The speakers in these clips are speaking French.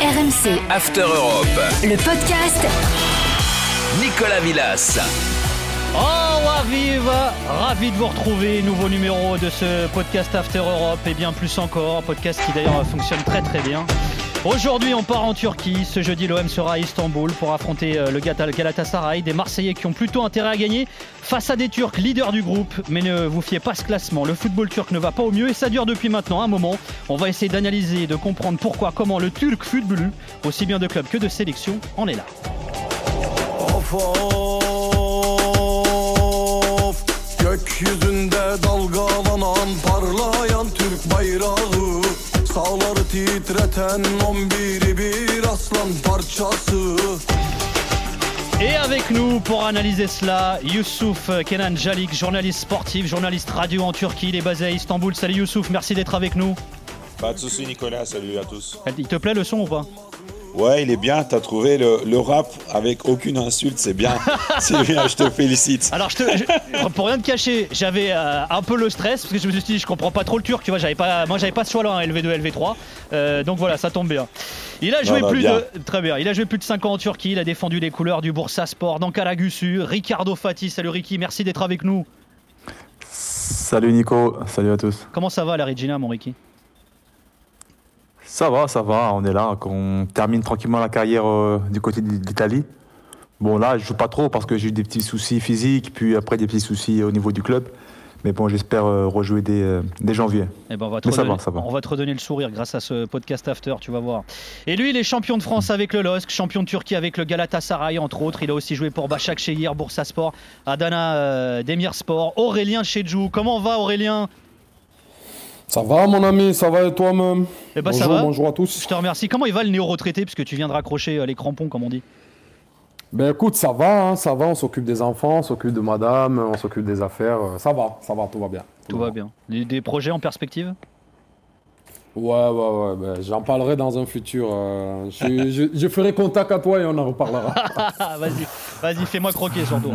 RMC. After Europe. Le podcast. Nicolas Villas. Oh, ravi, ravi de vous retrouver. Nouveau numéro de ce podcast After Europe et bien plus encore. Podcast qui d'ailleurs fonctionne très très bien. Aujourd'hui, on part en Turquie. Ce jeudi, l'OM sera à Istanbul pour affronter euh, le Galatasaray. Des Marseillais qui ont plutôt intérêt à gagner face à des Turcs leaders du groupe. Mais ne vous fiez pas ce classement. Le football turc ne va pas au mieux et ça dure depuis maintenant un moment. On va essayer d'analyser et de comprendre pourquoi, comment le Turc football, aussi bien de club que de sélection, en est là. Sağları titreten 11'i bir aslan parçası Et avec nous pour analyser cela, Youssouf Kenan Jalik, journaliste sportif, journaliste radio en Turquie. Il est basé à Istanbul. Salut Youssouf, merci d'être avec nous. Pas de soucis Nicolas, salut à tous. Il te plaît le son ou pas? Ouais, il est bien, t'as trouvé le, le, rap avec aucune insulte, c'est bien. c'est bien, je te félicite. Alors, je te, je, pour rien te cacher, j'avais euh, un peu le stress parce que je me suis dit, je comprends pas trop le turc, tu vois, j'avais pas, moi j'avais pas ce choix-là, hein, LV2, LV3. Euh, donc voilà, ça tombe bien. Il a joué Non, non, plus bien. de très bien. Il a joué plus de 5 ans en Turquie. Il a défendu les couleurs du Bursa Sport dans Karagüsü. Ricardo Fati, salut Ricky, merci d'être avec nous. Salut Nico, salut à tous. Comment ça va la Regina, mon Ricky? Ça va, ça va, on est là, qu'on termine tranquillement la carrière euh, du côté d'Italie. Bon là, je joue pas trop parce que j'ai eu des petits soucis physiques, puis après des petits soucis au niveau du club. Mais bon, j'espère euh, rejouer dès, euh, dès janvier. Eh ben, on, va te Mais ça redonner, va, ça va. on va te redonner le sourire grâce à ce podcast after, tu vas voir. Et lui, il est champion de France avec le LOSC, champion de Turquie avec le Galatasaray, entre autres. Il a aussi joué pour Başakşehir, Bursaspor, Adana euh, Demirspor. Aurélien Chedjou, comment va Aurélien? Ça va mon ami, ça va et toi-même Eh ben, bonjour, ça va. bonjour à tous. Je te remercie. Comment il va le néo-retraité? Puisque tu viens de raccrocher euh, les crampons, comme on dit. Ben écoute, ça va, hein, ça va, on s'occupe des enfants, on s'occupe de madame, on s'occupe des affaires, euh, ça va, ça va, tout va bien. Tout va bien. Des, des projets en perspective? Ouais, ouais, ouais, ben, j'en parlerai dans un futur. euh, je, je- je ferai contact à toi et on en reparlera. Vas-y, vas-y, fais-moi croquer surtout.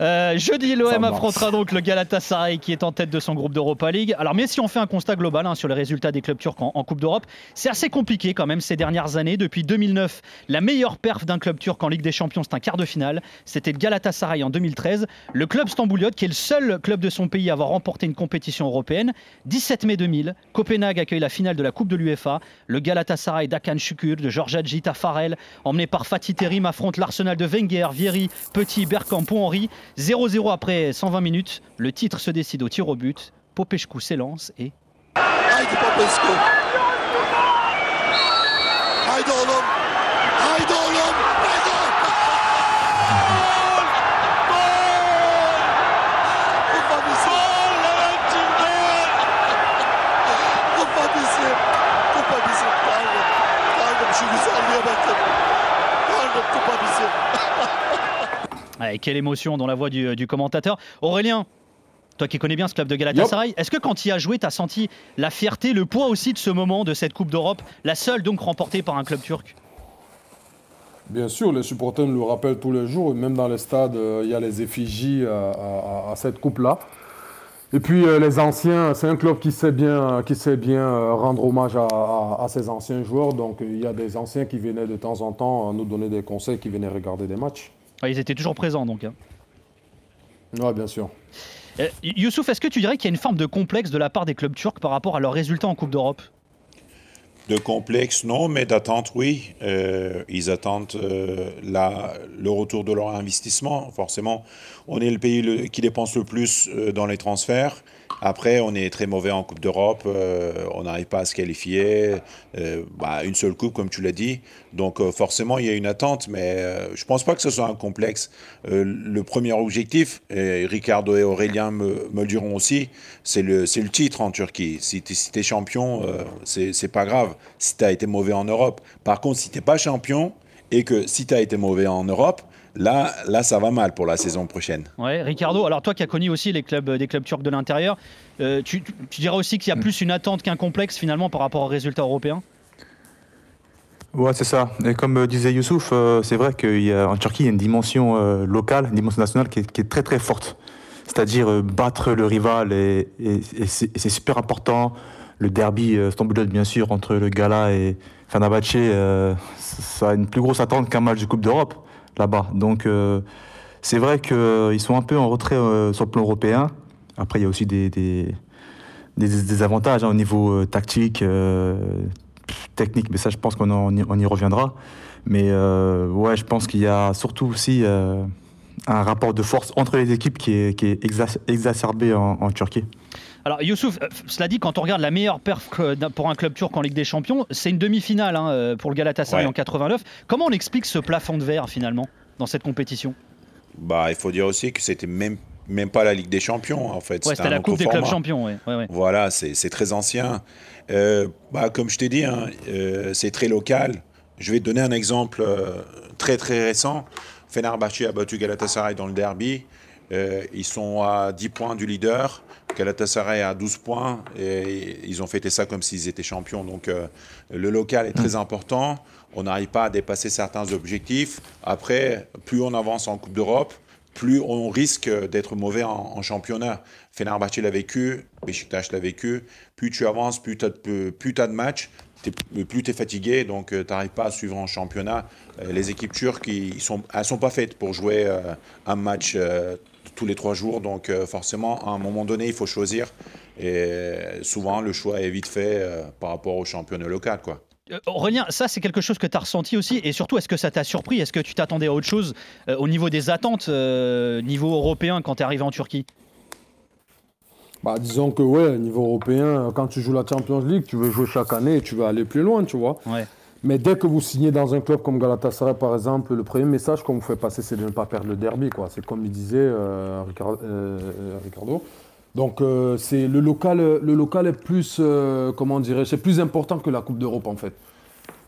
Euh, jeudi, l'OM affrontera donc le Galatasaray qui est en tête de son groupe d'Europa League. Alors, mais si on fait un constat global hein, sur les résultats des clubs turcs en, en Coupe d'Europe, c'est assez compliqué quand même ces dernières années. Depuis 2009, la meilleure perf d'un club turc en Ligue des Champions, c'est un quart de finale. C'était le Galatasaray en 2013. Le club stambouliote, qui est le seul club de son pays à avoir remporté une compétition européenne. 17 mai 2000, Copenhague accueille la finale de la Coupe de l'UEFA. Le Galatasaray d'Akan Şükür, de Georges Adjit à Farel, emmené par Fatih Terim, affronte l'Arsenal de Wenger, Vieri, Petit, Bergkamp, Henry. 0-0 après 120 minutes. Le titre se décide au tir au but. Popescu s'élance et Ouais, quelle émotion dans la voix du, du commentateur. Aurélien, toi qui connais bien ce club de Galatasaray, est-ce que quand il a joué, tu as senti la fierté, le poids aussi de ce moment, de cette Coupe d'Europe, la seule donc remportée par un club turc? Bien sûr, les supporters nous le rappellent tous les jours, même dans les stades, euh, il y a les effigies euh, à, à- à cette coupe-là. Et puis euh, les anciens, c'est un club qui sait bien, qui sait bien euh, rendre hommage à, à- ses anciens joueurs. Donc euh, il y a des anciens qui venaient de temps en temps euh, nous donner des conseils, qui venaient regarder des matchs. Ouais, Ils étaient toujours présents donc. hein. Oui, bien sûr. Euh, Youssouf, est-ce que tu dirais qu'il y a une forme de complexe de la part des clubs turcs par rapport à leurs résultats en Coupe d'Europe? De complexe, non, mais d'attente, oui. Euh, ils attendent euh, la- le retour de leur investissement. Forcément, on est le pays le- qui dépense le plus euh, dans les transferts. Après, on est très mauvais en Coupe d'Europe. euh, on n'arrive pas à se qualifier. euh, bah, une seule coupe, comme tu l'as dit. Donc, euh, forcément, il y a une attente, mais je ne pense pas que ce soit un complexe. Le premier objectif, et Ricardo et Aurélien me, le diront aussi, c'est le, titre en Turquie. Si tu es, champion, c'est c'est pas grave si tu as été mauvais en Europe. Par contre, si tu n'es pas champion et que si tu as été mauvais en Europe, là, là, ça va mal pour la saison prochaine. Ouais, Ricardo, alors toi qui as connu aussi les clubs, des clubs turcs de l'intérieur, euh, tu, tu- dirais aussi qu'il y a plus une attente qu'un complexe finalement par rapport aux résultats européens? Ouais, c'est ça. Et comme euh, disait Youssouf, euh, c'est vrai qu'en Turquie, il y a une dimension euh, locale, une dimension nationale qui est, qui est très très forte. C'est-à-dire euh, battre le rival, et, et- et c'est et c'est super important. Le derby euh, stambouliote, bien sûr, entre le Gala et, Fenerbahçe, euh, ça a une plus grosse attente qu'un match de Coupe d'Europe là-bas. Donc euh, c'est vrai qu'ils sont un peu en retrait euh, sur le plan européen. Après, il y a aussi des, des, avantages hein, au niveau euh, tactique, euh, technique, mais ça, je pense qu'on y, reviendra. Mais euh, ouais, je pense qu'il y a surtout aussi euh, un rapport de force entre les équipes qui est, qui est exac- exacerbé en, en Turquie. Alors Youssouf, euh, cela dit, quand on regarde la meilleure perf pour un club turc en Ligue des Champions, c'est une demi-finale hein, euh, pour le Galatasaray Ouais. en 89. Comment on explique ce plafond de verre finalement dans cette compétition? Bah, il faut dire aussi que c'était même, même pas la Ligue des Champions, en fait. Ouais, c'était la Coupe des clubs champions. Ouais, ouais, ouais. Voilà, c'est c'est très ancien. Euh, bah, comme je t'ai dit, hein, euh, c'est très local. Je vais te donner un exemple euh, très très récent. Fenerbahçe a battu Galatasaray dans le derby. Euh, ils sont à 10 points du leader. Galatasaray à 12 points. Et ils ont fêté ça comme s'ils étaient champions. Donc euh, le local est très important. On n'arrive pas à dépasser certains objectifs. Après, plus on avance en Coupe d'Europe, plus on risque d'être mauvais en, en championnat. Fenerbahçe l'a vécu, Beşiktaş l'a vécu. Plus tu avances, plus tu as, de matchs, plus tu es fatigué, donc tu n'arrives pas à suivre en championnat. Euh, les équipes turques, ils ils sont, elles pas faites pour jouer euh, un match euh, tous les trois jours. Donc euh, forcément, à un moment donné, il faut choisir. Et euh, souvent, le choix est vite fait euh, par rapport au championnat local. Quoi. Euh, ça c'est quelque chose que tu as ressenti aussi et surtout est-ce que ça t'a surpris? Est-ce que tu t'attendais à autre chose euh, au niveau des attentes, euh, niveau européen quand tu es arrivé en Turquie? Bah, disons que ouais, niveau européen, quand tu joues la Champions League, tu veux jouer chaque année et tu veux aller plus loin, tu vois. Ouais. Mais dès que vous signez dans un club comme Galatasaray, par exemple, le premier message qu'on vous fait passer, c'est de ne pas perdre le derby. quoi. C'est comme il disait euh, euh, euh, Ricardo. Donc, euh, c'est le local, le local est plus, comment dirais c'est plus important que la Coupe d'Europe, en fait.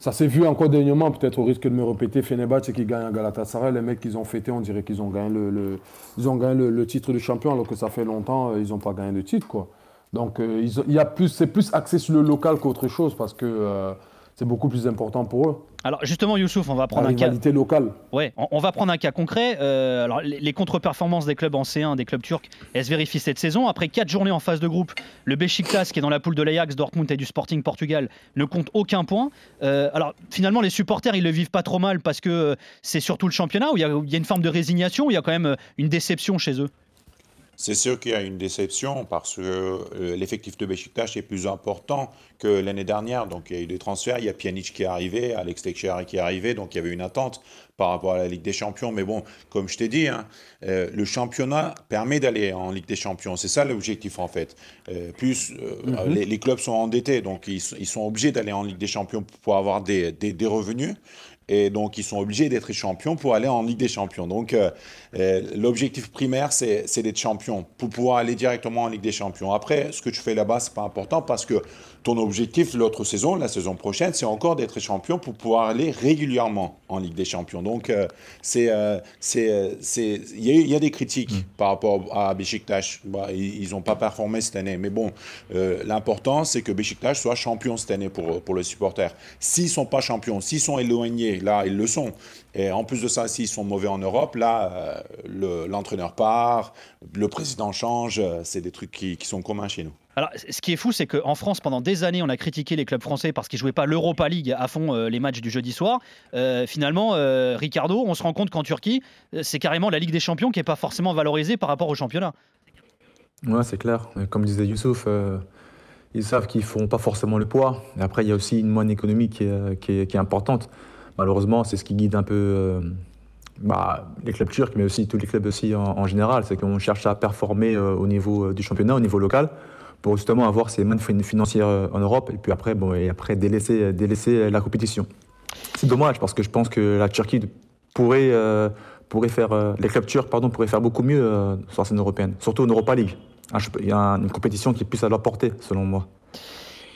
Ça s'est vu encore dernièrement, peut-être au risque de me répéter, Fenerbahçe qui gagne à Galatasaray, les mecs qu'ils ont fêté, on dirait qu'ils ont gagné le, titre de champion, alors que ça fait longtemps, euh, ils n'ont pas gagné de titre. Donc, euh, y a plus, c'est plus axé sur le local qu'autre chose, parce que euh, c'est beaucoup plus important pour eux. Alors justement Youssouf, on va La prendre un cas. rivalité locale. Ouais, on, on va prendre un cas concret. Euh, alors, les, les contre-performances des clubs en C1, des clubs turcs, elles se vérifient cette saison. Après quatre journées en phase de groupe, le Besiktas, qui est dans la poule de l'Ajax, Dortmund et du Sporting Portugal, ne compte aucun point. Euh, alors, finalement, les supporters, ils le vivent pas trop mal parce que euh, c'est surtout le championnat où il y, a- y une forme de résignation, où il y a quand même une déception chez eux? C'est sûr qu'il y a une déception parce que euh, l'effectif de Beşiktaş est plus important que l'année dernière. Donc il y a eu des transferts, il y a Pjanic qui est arrivé, Alex Teixeira qui est arrivé, donc il y avait une attente par rapport à la Ligue des Champions. Mais bon, comme je t'ai dit, hein, euh, le championnat permet d'aller en Ligue des Champions. C'est ça l'objectif en fait. Euh, plus euh, les, les clubs sont endettés, donc ils, ils sont obligés d'aller en Ligue des Champions pour avoir des, des- des revenus. Et donc, ils sont obligés d'être champions pour aller en Ligue des Champions. Donc, euh, euh, l'objectif primaire, c'est c'est d'être champion pour pouvoir aller directement en Ligue des Champions. Après, ce que tu fais là-bas, c'est pas important parce que ton objectif l'autre saison, la saison prochaine, c'est encore d'être champion pour pouvoir aller régulièrement en Ligue des Champions. Donc, euh, c'est, euh, c'est, c'est, il y, a- il y a des critiques par rapport à Beşiktaş. Bah, ils n'ont pas performé cette année. Mais bon, l'important, c'est que Beşiktaş soit champion cette année pour, pour les supporters. S'ils sont pas champions, s'ils sont éloignés, là, ils le sont. Et en plus de ça, s'ils sont mauvais en Europe, là, euh, le- l'entraîneur part, le président change. euh, C'est des trucs qui, qui sont communs chez nous. Alors, ce qui est fou, c'est qu'en France, pendant des années, on a critiqué les clubs français parce qu'ils jouaient pas l'Europa League à fond euh, les matchs du jeudi soir. Euh, finalement, euh, Ricardo, on se rend compte qu'en Turquie, c'est carrément la Ligue des Champions qui est pas forcément valorisée par rapport au championnat. Ouais, c'est clair. Comme disait Youssouf, euh, ils savent qu'ils ne feront pas forcément le poids. Et après, il y a aussi une moine économique qui est, qui est- qui est importante. Malheureusement, c'est ce qui guide un peu euh, bah, les clubs turcs, mais aussi tous les clubs aussi en, général. C'est qu'on cherche à performer euh, au niveau euh, du championnat, au niveau local, pour justement avoir ces mannes fin- financières en Europe et puis après, bon, et après délaisser, délaisser la compétition. C'est dommage parce que je pense que la Turquie pourrait, pourrait faire, les clubs turcs pardon, pourraient faire beaucoup mieux sur la scène européenne, surtout en Europa League. Il y a un- une compétition qui est plus à leur portée, selon moi.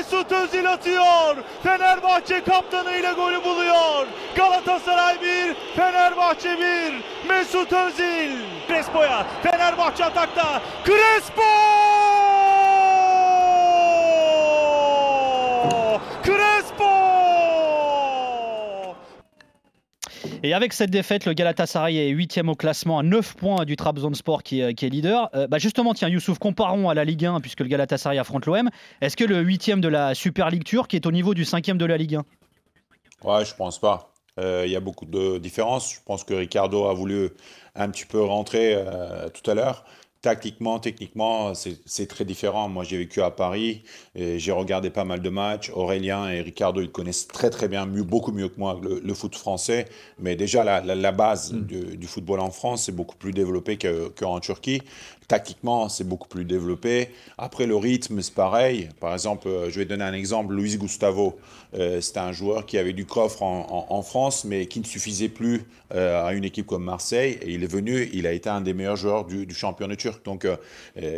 Mesut Özil atıyor. Fenerbahçe kaptanıyla golü buluyor. Galatasaray 1, Fenerbahçe 1. Mesut Özil. Crespo'ya. Fenerbahçe atakta. Crespo! Et avec cette défaite, le Galatasaray est 8 au classement à 9 points du Trabzonspor qui est, qui est leader. Euh, bah justement, tiens, Youssouf, comparons à la Ligue 1 puisque le Galatasaray affronte l'OM. Est-ce que le 8 de la Super League turque est au niveau du 5 de la Ligue 1 Ouais, je pense pas. Euh, Il y a beaucoup de différences. Je pense que Ricardo a voulu un petit peu rentrer euh, tout à l'heure. Tactiquement, techniquement, c'est très différent. Moi, j'ai vécu à Paris et j'ai regardé pas mal de matchs. Aurélien et Ricardo, ils connaissent très très bien, mieux, beaucoup mieux que moi, le, le foot français. Mais déjà, la, la- la base du, du football en France, c'est beaucoup plus développé que- qu'en Turquie. Tactiquement, c'est beaucoup plus développé. Après, le rythme, c'est pareil. Par exemple, euh, je vais donner un exemple. Luis Gustavo, euh, c'était un joueur qui avait du coffre en, France, mais qui ne suffisait plus euh, à une équipe comme Marseille. Il est venu, il a été un des meilleurs joueurs du, championnat turc. Donc, euh,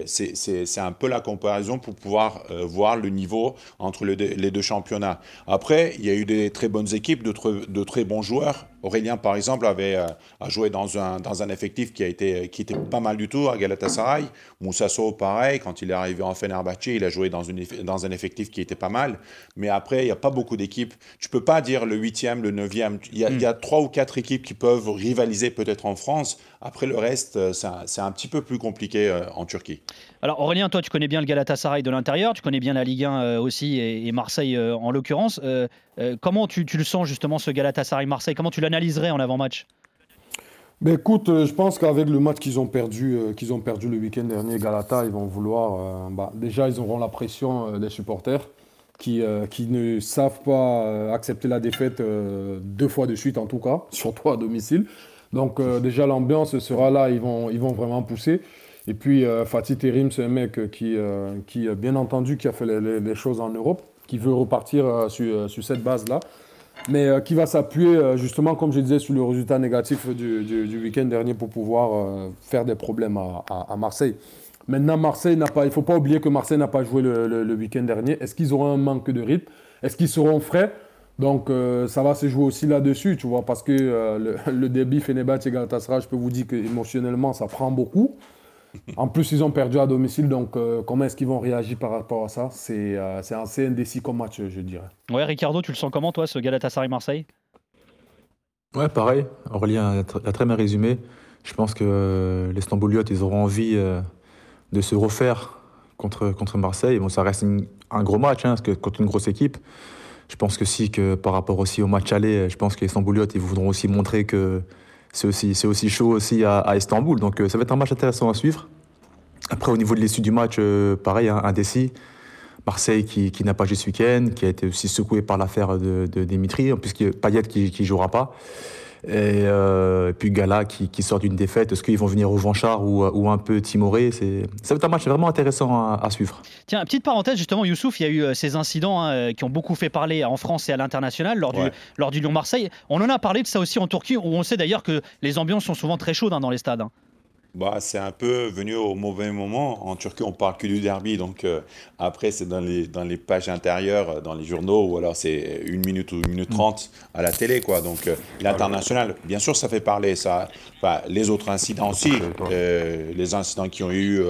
c'est un peu la comparaison pour pouvoir voir le niveau entre les deux championnats. Après, il y a eu des très bonnes équipes, de très bons joueurs. Aurélien, par exemple, avait euh, a joué dans un, dans un effectif qui a été qui était pas mal du tout à Galatasaray. Moussa Sow, pareil, quand il est arrivé en Fenerbahçe, il a joué dans, une, dans un effectif qui était pas mal. Mais après, il n'y a pas beaucoup d'équipes. Tu peux pas dire le huitième, le neuvième. Il y, a, il y a trois ou quatre équipes qui peuvent rivaliser peut-être en France. Après, le reste, euh, c'est un, un petit peu plus compliqué euh, en Turquie. Alors Aurélien, toi tu connais bien le Galatasaray de l'intérieur, tu connais bien la Ligue 1 euh, aussi et, Marseille en l'occurrence. Euh, comment tu, le sens justement ce Galatasaray-Marseille? Comment tu l'analyserais en avant-match? Ben écoute, euh, je pense qu'avec le match qu'ils ont perdu, euh, qu'ils ont perdu le week-end dernier, Galata, ils vont vouloir. bah, déjà, ils auront la pression des supporters qui, ne savent pas accepter la défaite deux fois de suite, en tout cas, surtout à domicile. Donc, déjà, l'ambiance sera là, ils vont, ils vont vraiment pousser. Et puis, Fatih Terim, c'est un mec qui, bien entendu, qui a fait les choses en Europe, qui veut repartir euh, sur, euh, sur cette base-là mais euh, qui va s'appuyer justement, comme je disais, sur le résultat négatif du, du- week-end dernier pour pouvoir faire des problèmes à, à- Marseille. Maintenant, Marseille n'a pas, il ne faut pas oublier que Marseille n'a pas joué le, le- week-end dernier. Est-ce qu'ils auront un manque de rythme? Est-ce qu'ils seront frais? Donc, ça va se jouer aussi là-dessus, tu vois, parce que le, le débit Fenerbahçe et Galatasaray, je peux vous dire qu'émotionnellement, ça prend beaucoup. En plus, ils ont perdu à domicile, donc euh, comment est-ce qu'ils vont réagir par rapport à ça? C'est euh, c'est assez indécis comme match, je dirais. Ouais, Ricardo, tu le sens comment toi ce Galatasaray-Marseille? Ouais, pareil. Aurélien a, tr- a très bien résumé. Je pense que euh, les Stambouliotes, ils auront envie euh, de se refaire contre, contre Marseille. Bon, ça reste une- un gros match, hein, parce que contre une grosse équipe. Je pense que si, que par rapport aussi au match aller, je pense que les Stambouliotes, ils voudront aussi montrer que c'est aussi, chaud aussi à, Istanbul. Donc euh, ça va être un match intéressant à suivre. Après, au niveau de l'issue du match, euh, pareil, hein, indécis. Marseille qui, qui n'a pas joué ce week-end, qui a été aussi secoué par l'affaire de, de Dimitri, en plus Payet qui ne jouera pas. Et, euh, et puis Gala qui, qui sort d'une défaite. Est-ce qu'ils vont venir revanchards ou, ou un peu timorés C'est- Ça va être un match vraiment intéressant à, à suivre. Tiens, petite parenthèse justement, Youssouf, il y a eu euh, ces incidents hein, euh, qui ont beaucoup fait parler en France et à l'international lors, Ouais. du, lors du Lyon-Marseille. On en a parlé de ça aussi en Turquie, où on sait d'ailleurs que les ambiances sont souvent très chaudes hein, dans les stades. hein. Bah, c'est un peu venu au mauvais moment. En Turquie, on parle que du derby. Donc, euh, après, c'est dans les, dans les pages intérieures, euh, dans les journaux, ou alors c'est une minute ou une minute trente à la télé. Quoi. Donc, euh, l'international, bien sûr, ça fait parler. Ça, enfin, les autres incidents aussi, euh, les incidents qui ont eu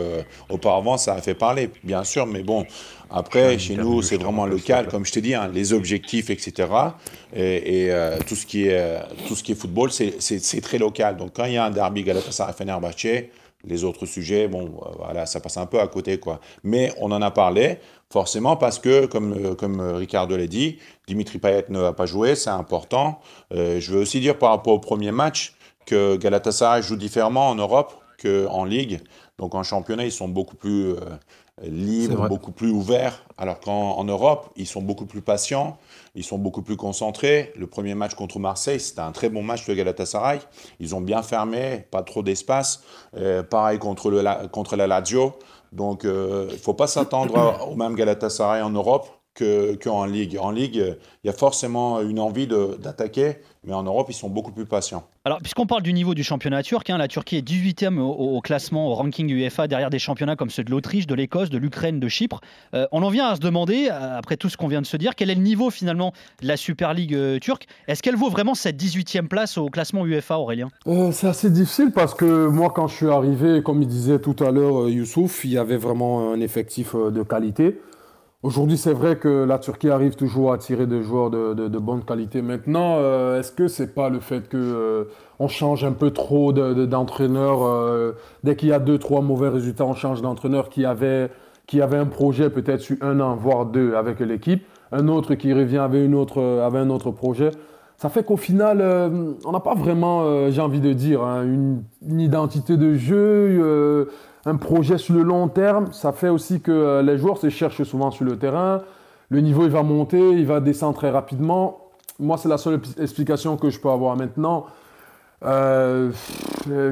auparavant, ça a fait parler, bien sûr. Mais bon, après, chez nous, c'est vraiment local. Comme je t'ai dit, hein, les objectifs, etc. Et, et, euh, tout, ce qui est, euh, tout ce qui est football, c'est- très local. Donc, quand il y a un derby Galatasaray-Fenerbahçe, les autres sujets, bon, euh, voilà, ça passe un peu à côté, quoi. Mais on en a parlé, forcément, parce que, comme, comme Ricardo l'a dit, Dimitri Payet ne va pas jouer, c'est important. Je veux aussi dire, par rapport au premier match, que Galatasaray joue différemment en Europe qu'en Ligue. Donc, en championnat, ils sont beaucoup plus euh, vrai. beaucoup plus ouverts, alors qu'en en Europe, ils sont beaucoup plus patients, ils sont beaucoup plus concentrés. Le premier match contre Marseille, c'était un très bon match de Galatasaray. Ils ont bien fermé, pas trop d'espace. Euh, pareil contre, le, La- contre la Lazio. Donc, euh, il ne faut pas s'attendre au même Galatasaray en Europe que- qu'en Ligue. En Ligue, euh, il y a forcément une envie d'attaquer, mais en Europe, ils sont beaucoup plus patients. Alors, puisqu'on parle du niveau du championnat turc, hein, la Turquie est 18e au, classement, au ranking UEFA, derrière des championnats comme ceux de l'Autriche, de l'Écosse, de l'Ukraine, de Chypre. Euh, on en vient à se demander, euh, après tout ce qu'on vient de se dire, quel est le niveau finalement de la Super League euh, turque? Est-ce qu'elle vaut vraiment cette 18e place au classement UEFA, Aurélien? C'est assez difficile parce que moi, quand je suis arrivé, comme il disait tout à l'heure Youssouf, il y avait vraiment un effectif de qualité. Aujourd'hui, c'est vrai que la Turquie arrive toujours à attirer des joueurs de, bonne qualité. Maintenant, euh, est-ce que c'est pas le fait que euh, change un peu trop de- de- d'entraîneur euh, Dès qu'il y a deux, trois mauvais résultats, on change d'entraîneur qui avait, un projet peut-être sur un an, voire deux avec l'équipe. Un autre qui revient avec, un autre projet. Ça fait qu'au final, on n'a pas vraiment, j'ai envie de dire, hein, une, identité de jeu, un projet sur le long terme. Ça fait aussi que euh, les joueurs se cherchent souvent sur le terrain. Le niveau, il va monter, il va descendre très rapidement. Moi, c'est la seule explication que je peux avoir maintenant. Euh,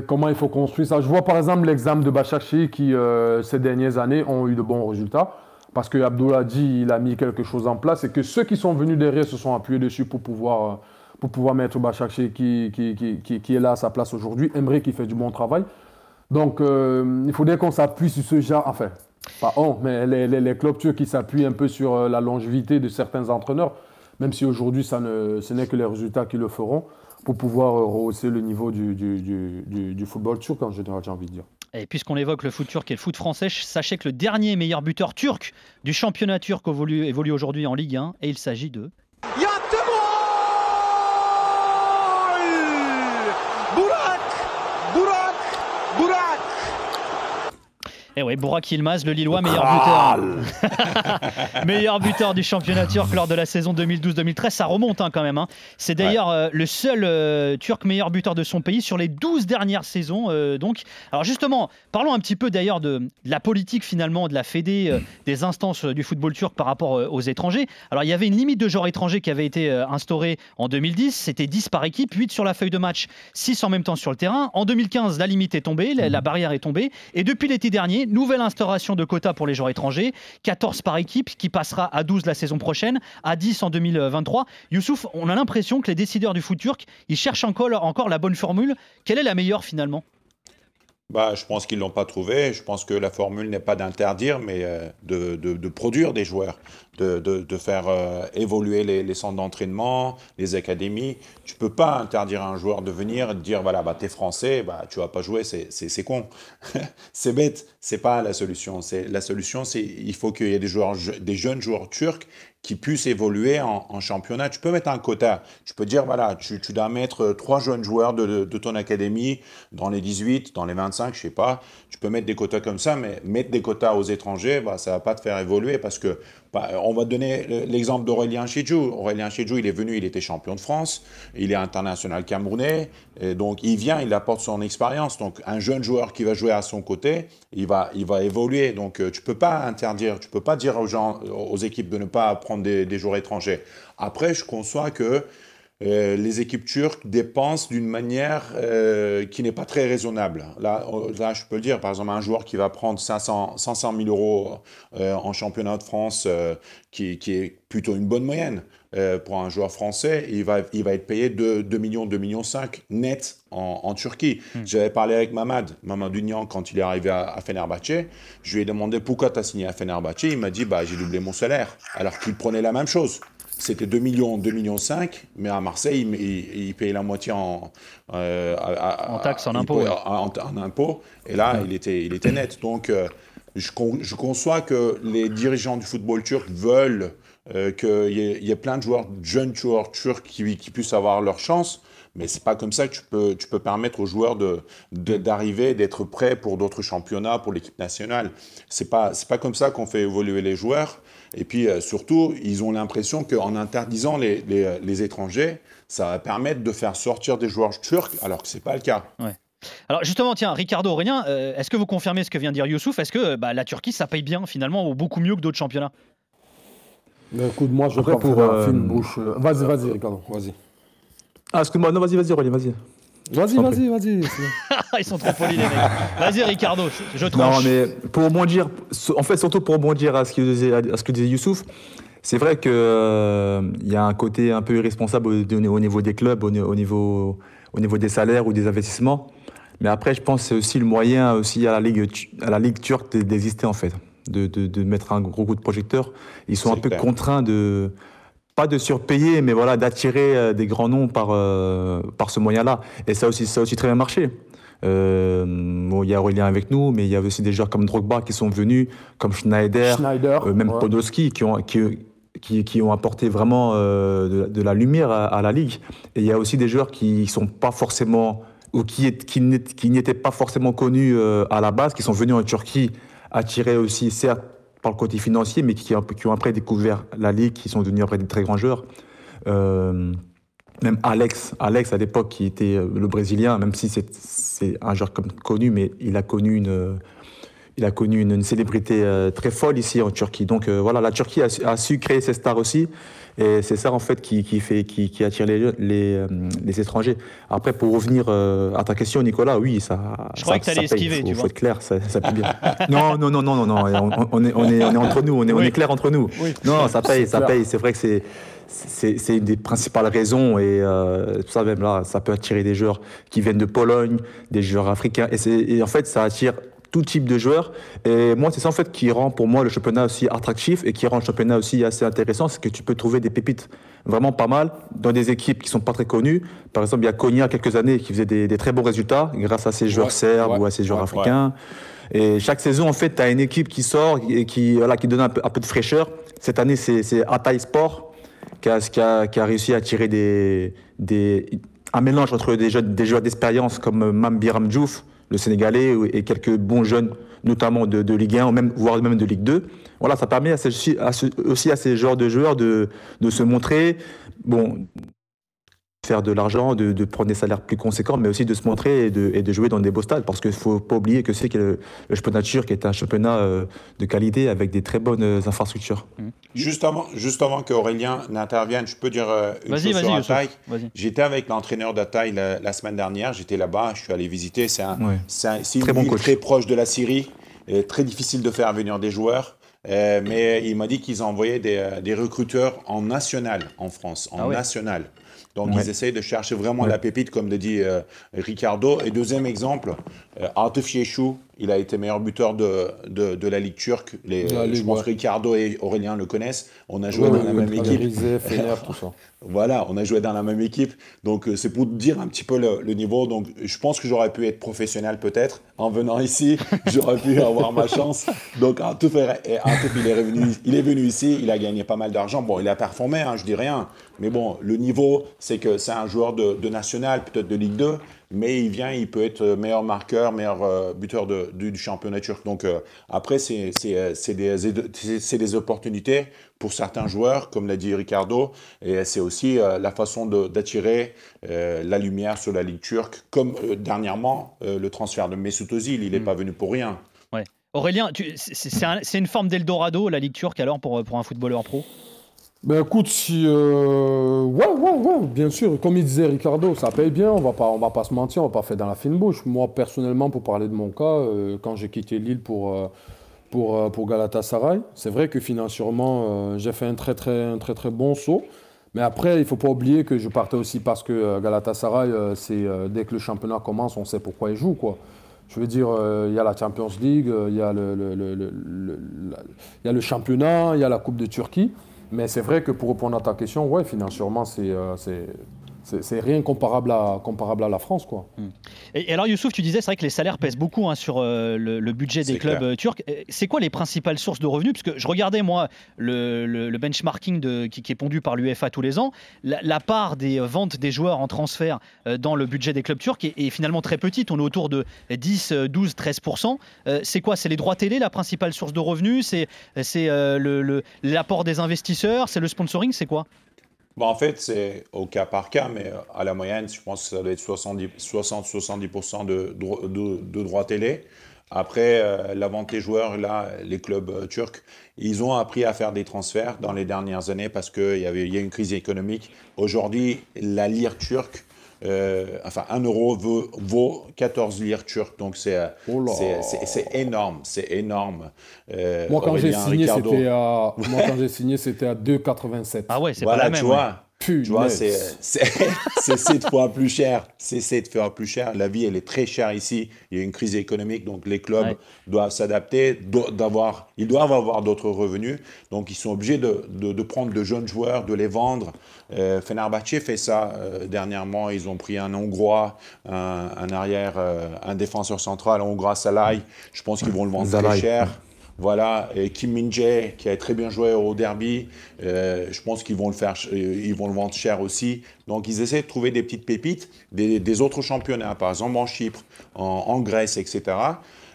comment il faut construire ça? Je vois par exemple l'exemple de Bachakchi qui, euh, ces dernières années, ont eu de bons résultats. Parce que Abdoulaye, il a mis quelque chose en place et que ceux qui sont venus derrière se sont appuyés dessus pour pouvoir, pour pouvoir mettre Bachakchi qui, qui, qui, qui, est là à sa place aujourd'hui. Emery qui fait du bon travail. Donc, euh, il faudrait qu'on s'appuie sur ce genre, enfin, pas on, mais les, les, les clubs turcs qui s'appuient un peu sur euh, la longévité de certains entraîneurs, même si aujourd'hui, ça ne, ce n'est que les résultats qui le feront, pour pouvoir euh, rehausser le niveau du, du, du, du, du football turc en général, j'ai envie de dire. Et puisqu'on évoque le foot turc et le foot français, sachez que le dernier meilleur buteur turc du championnat turc évolue, évolue aujourd'hui en Ligue 1 et il s'agit de gol! Burak! Burak! Burak! Eh ouais, Burak Yilmaz, le Lillois, meilleur buteur. meilleur buteur du championnat turc lors de la saison 2012-2013. Ça remonte hein, quand même. hein. C'est d'ailleurs euh, le seul euh, turc meilleur buteur de son pays sur les 12 dernières saisons. euh, donc, alors justement, parlons un petit peu d'ailleurs de, de la politique finalement de la Fédé, des instances du football turc par rapport aux étrangers. Alors, il y avait une limite de joueurs étrangers qui avait été instaurée en 2010. C'était 10 par équipe, 8 sur la feuille de match, 6 en même temps sur le terrain. En 2015, la limite est tombée, la, la barrière est tombée. Et depuis l'été dernier, nouvelle instauration de quotas pour les joueurs étrangers, 14 par équipe qui passera à 12 la saison prochaine, à 10 en 2023. Youssouf, on a l'impression que les décideurs du foot turc, ils cherchent encore, encore la bonne formule. Quelle est la meilleure finalement? Bah, je pense qu'ils l'ont pas trouvé. Je pense que la formule n'est pas d'interdire, mais euh, de, de- produire des joueurs, de, de- faire euh, évoluer les, centres d'entraînement, les académies. Tu peux pas interdire à un joueur de venir et de dire voilà, bah, t'es français, bah, tu vas pas jouer, c'est con. c'est bête. C'est pas la solution. La solution, c'est il faut qu'il y ait des joueurs, des jeunes joueurs turcs qui puissent évoluer en, championnat. Tu peux mettre un quota. Tu peux dire, voilà, tu, dois mettre trois jeunes joueurs de, de- de ton académie dans les 18, dans les 25, je sais pas. Tu peux mettre des quotas comme ça, mais mettre des quotas aux étrangers, bah, ça va pas te faire évoluer parce que, bah, on va donner le- l'exemple d'Aurélien Chidjou. Aurélien Chidjou, il est venu, il était champion de France, il est international camerounais, donc il vient, il apporte son expérience. Donc un jeune joueur qui va jouer à son côté, il va, il va évoluer. Donc euh, tu peux pas interdire, tu peux pas dire aux gens, aux équipes de ne pas prendre des, des joueurs étrangers. Après, je conçois que euh, les équipes turques dépensent d'une manière euh, qui n'est pas très raisonnable. Là, euh, là, je peux le dire, par exemple, un joueur qui va prendre 500, 500 000 euros euh, en championnat de France, qui, qui est plutôt une bonne moyenne pour un joueur français, il va, il va être payé 2, 2 millions, 2 millions 5 net en, en Turquie. J'avais parlé avec Mamad, Mamadou Niang, quand il est arrivé à, à Fenerbahçe. Je lui ai demandé pourquoi tu as signé à Fenerbahçe? Il m'a dit, bah, j'ai doublé mon salaire, alors qu'il prenait la même chose. C'était 2 millions, 2 millions 5, mais à Marseille, il, il- il payait la moitié en, euh, à- En taxes, en impôts, payait ouais. En, en impôts. Et là, il, était, il était net. Donc, euh, je, con- je conçois que les dirigeants du football turc veulent euh, qu'il y, ait- il y ait plein de joueurs, jeunes joueurs turcs qui, qui puissent avoir leur chance. Mais c'est pas comme ça que tu peux, tu peux permettre aux joueurs de, de- d'arriver, d'être prêts pour d'autres championnats, pour l'équipe nationale. C'est pas, pas comme ça qu'on fait évoluer les joueurs. Et puis euh, surtout, ils ont l'impression qu'en interdisant les, les, les étrangers, ça va permettre de faire sortir des joueurs turcs, alors que c'est pas le cas. Alors justement, tiens, Ricardo Aurélien, euh, est-ce que vous confirmez ce que vient de dire Youssouf? Est-ce que euh, bah, la Turquie, ça paye bien finalement, ou beaucoup mieux que d'autres championnats? Mais écoute, moi, je Après, pour, euh, euh, Vas-y, vas-y, Ricardo, vas-y. Ah, excuse-moi, non, vas-y, vas-y, Aurélien, vas-y. Vas-y, vas-y, vas-y. Ils sont trop polis les mecs. Vas-y Ricardo, je tranche. Non, mais pour rebondir, en fait, surtout pour rebondir à ce que disait, à ce que disait Youssouf, c'est vrai qu'il y a un côté un peu irresponsable au, au niveau des clubs, au, au niveau, au niveau des salaires ou des investissements. Mais après, je pense que c'est aussi le moyen aussi à la Ligue, à la Ligue turque de- d'exister en fait, de, de- de mettre un gros coup de projecteur. Ils sont un peu contraints de, pas de surpayer, mais voilà, d'attirer euh, des grands noms par, euh, par ce moyen-là. Et ça aussi, ça a aussi très bien marché. Euh, bon, il y a Aurélien avec nous, mais il y avait aussi des joueurs comme Drogba qui sont venus, comme Schneider, Schneider. euh, même ouais. Podolski, qui ont, qui, qui, qui ont apporté vraiment de, de la lumière à, à la Ligue. Et il y a aussi des joueurs qui sont pas forcément, ou qui, est- qui n'étaient pas forcément connus à la base, qui sont venus en Turquie, attirés aussi, certes, par le côté financier, mais qui, ont- après découvert la Ligue, qui sont devenus après des très grands joueurs. Euh, même Alex, Alex à l'époque, qui était euh, le Brésilien, même si c'est un joueur connu, mais il a connu une, il a connu une, célébrité euh, très folle ici en Turquie. Donc voilà, la Turquie a su créer ses stars aussi, et c'est ça en fait qui, qui fait, qui, qui attire les, les, euh, les étrangers. Après, pour revenir euh, à ta question, Nicolas, oui, ça. Je ça- croyais que ça paye, esquiver, faut- tu faut vois. être clair, ça, ça paye bien. non, non, non, non, non, non, on, on est, on est, on est entre nous, on est, on Oui. est clair entre nous. Oui. Non, ça paye, ça clair. paye. C'est vrai que c'est c'est c'est une des principales raisons et euh, tout ça même là, ça peut attirer des joueurs qui viennent de Pologne, des joueurs africains et, et en fait ça attire tout type de joueurs et moi c'est ça en fait qui rend pour moi le championnat aussi attractif et qui rend le championnat aussi assez intéressant, c'est que tu peux trouver des pépites vraiment pas mal dans des équipes qui sont pas très connues. Par exemple, il y a Konya quelques années qui faisait des, des très bons résultats grâce à ses joueurs Ouais, serbes ouais, ou à ses joueurs ouais, africains. Et chaque saison, en fait, tu as une équipe qui sort et qui, voilà, qui donne un peu, un peu de fraîcheur. Cette année, c'est c'est Hatay Sport qui a, qui, a, qui a réussi à tirer des, des, un mélange entre des, jeunes, des joueurs d'expérience comme Mambiram Diouf, le Sénégalais, et quelques bons jeunes, notamment de, Ligue 1, ou même, voire même de Ligue 2. Voilà, ça permet aussi à ces genres de joueurs de, de se montrer. Bon, faire de l'argent, de, de prendre des salaires plus conséquents, mais aussi de se montrer et de, et de jouer dans des beaux stades. Parce qu'il ne faut pas oublier que c'est que le, le championnat turc est un championnat euh, de qualité avec des très bonnes euh, infrastructures. Juste avant, juste avant qu'Aurélien n'intervienne, je peux dire euh, une chose sur. Vas-y. J'étais avec l'entraîneur d'Ataï la, la semaine dernière, j'étais là-bas, je suis allé visiter. C'est un, Ouais. un- une Très bon ville coach. très proche de la Syrie, et très difficile de faire venir des joueurs. Euh, mais il m'a dit qu'ils envoyaient des, des recruteurs en national en France, en Ah ouais. national. Donc Ouais. ils essayent de chercher vraiment Ouais. la pépite, comme le dit euh, Ricardo. Et deuxième exemple, euh, Atif Yeshou, il a été meilleur buteur de, de, de la Ligue turque. Les, je pense ouais. Ricardo et Aurélien le connaissent. On a joué Ouais, dans la même équipe. Rizet, Fener, tout ça. Voilà, on a joué dans la même équipe. Donc, euh, c'est pour dire un petit peu le, le niveau. Donc, je pense que j'aurais pu être professionnel peut-être en venant ici. J'aurais pu avoir ma chance. Donc, en tout, en il, est revenu, il est venu ici. Il a gagné pas mal d'argent. Bon, il a performé, hein, je dis rien. Mais bon, le niveau, c'est que c'est un joueur de, de national, peut-être de Ligue 2. Mais il vient, il peut être meilleur marqueur, meilleur euh, buteur de- du, du championnat turc. Donc, euh, après, c'est euh, des, des opportunités pour certains joueurs, comme l'a dit Ricardo. Et c'est aussi euh, la façon d'attirer euh, la lumière sur la Ligue turque, comme euh, dernièrement euh, le transfert de Mesut Özil. Il n'est Mm. pas venu pour rien. Aurélien, tu- c'est un- une forme d'Eldorado, la Ligue turque, alors, pour, pour un footballeur pro? Ben écoute, si. euh, Ouais, ouais, ouais, bien sûr. Comme il disait Ricardo, ça paye bien, on va pas, on va pas se mentir, on va pas faire dans la fine bouche. Moi, personnellement, pour parler de mon cas, euh, quand j'ai quitté Lille pour, euh, pour, pour Galatasaray, c'est vrai que financièrement, j'ai fait un très, très, très, très bon saut. Mais après, il faut pas oublier que je partais aussi parce que Galatasaray, c'est dès que le championnat commence, on sait pourquoi il joue, quoi. Je veux dire, il y a la Champions League, il le- le- le- y a le championnat, il y a la Coupe de Turquie. Mais c'est vrai que pour répondre à ta question, ouais, financièrement, c'est euh, c'est- rien comparable à, comparable à la France, quoi. Et, et alors, Youssouf, tu disais, c'est vrai que les salaires pèsent beaucoup hein, sur euh, le, le budget des clubs clair. euh, turcs. Euh, C'est quoi les principales sources de revenus? Parce que je regardais, moi, le, le- le benchmarking de- qui, qui est pondu par l'UEFA tous les ans. La, la part des ventes des joueurs en transfert euh, dans le budget des clubs turcs est, est finalement très petite. On est autour de 10, euh, 12, 13% Euh, C'est quoi? C'est les droits télé, la principale source de revenus? C'est c'est, euh, le- le- l'apport des investisseurs? C'est le sponsoring? C'est quoi? Bon, en fait, c'est au cas par cas, mais euh, à la moyenne, je pense que ça doit être 60-70% de, dro- de, de droits télé. Après, euh, la vente des joueurs, là, les clubs euh, turcs, ils ont appris à faire des transferts dans les dernières années parce qu'il y, avait- y a une crise économique. Aujourd'hui, la lire turque, euh, enfin, un euro vaut, vaut 14 lires turques. Donc, c'est euh, Oh c'est- énorme. C'est énorme. Euh, Moi, quand j'ai signé, c'était à, moi, quand j'ai signé, c'était à 2,87. Ah ouais, c'est voilà, pas la tu même. ouais. Vois. Tu vois, Punaise. c'est c'est- c'est sept fois plus cher. C'est sept fois plus cher. La vie, elle est très chère ici. Il y a une crise économique, donc les clubs Ouais. doivent s'adapter, do- d'avoir, ils doivent avoir d'autres revenus. Donc ils sont obligés de, de- de prendre de jeunes joueurs, de les vendre. Euh, Fenerbahçe fait ça euh, dernièrement. Ils ont pris un Hongrois, un, un arrière, euh, un défenseur central, un Hongrois Salai. Je pense qu'ils vont le vendre très Zalai, cher. Voilà, et Kim Min-jae, qui a très bien joué au derby, euh, je pense qu'ils vont le faire, euh, ils vont le vendre cher aussi. Donc ils essaient de trouver des petites pépites des, autres championnats, par exemple en Chypre, en, Grèce, etc.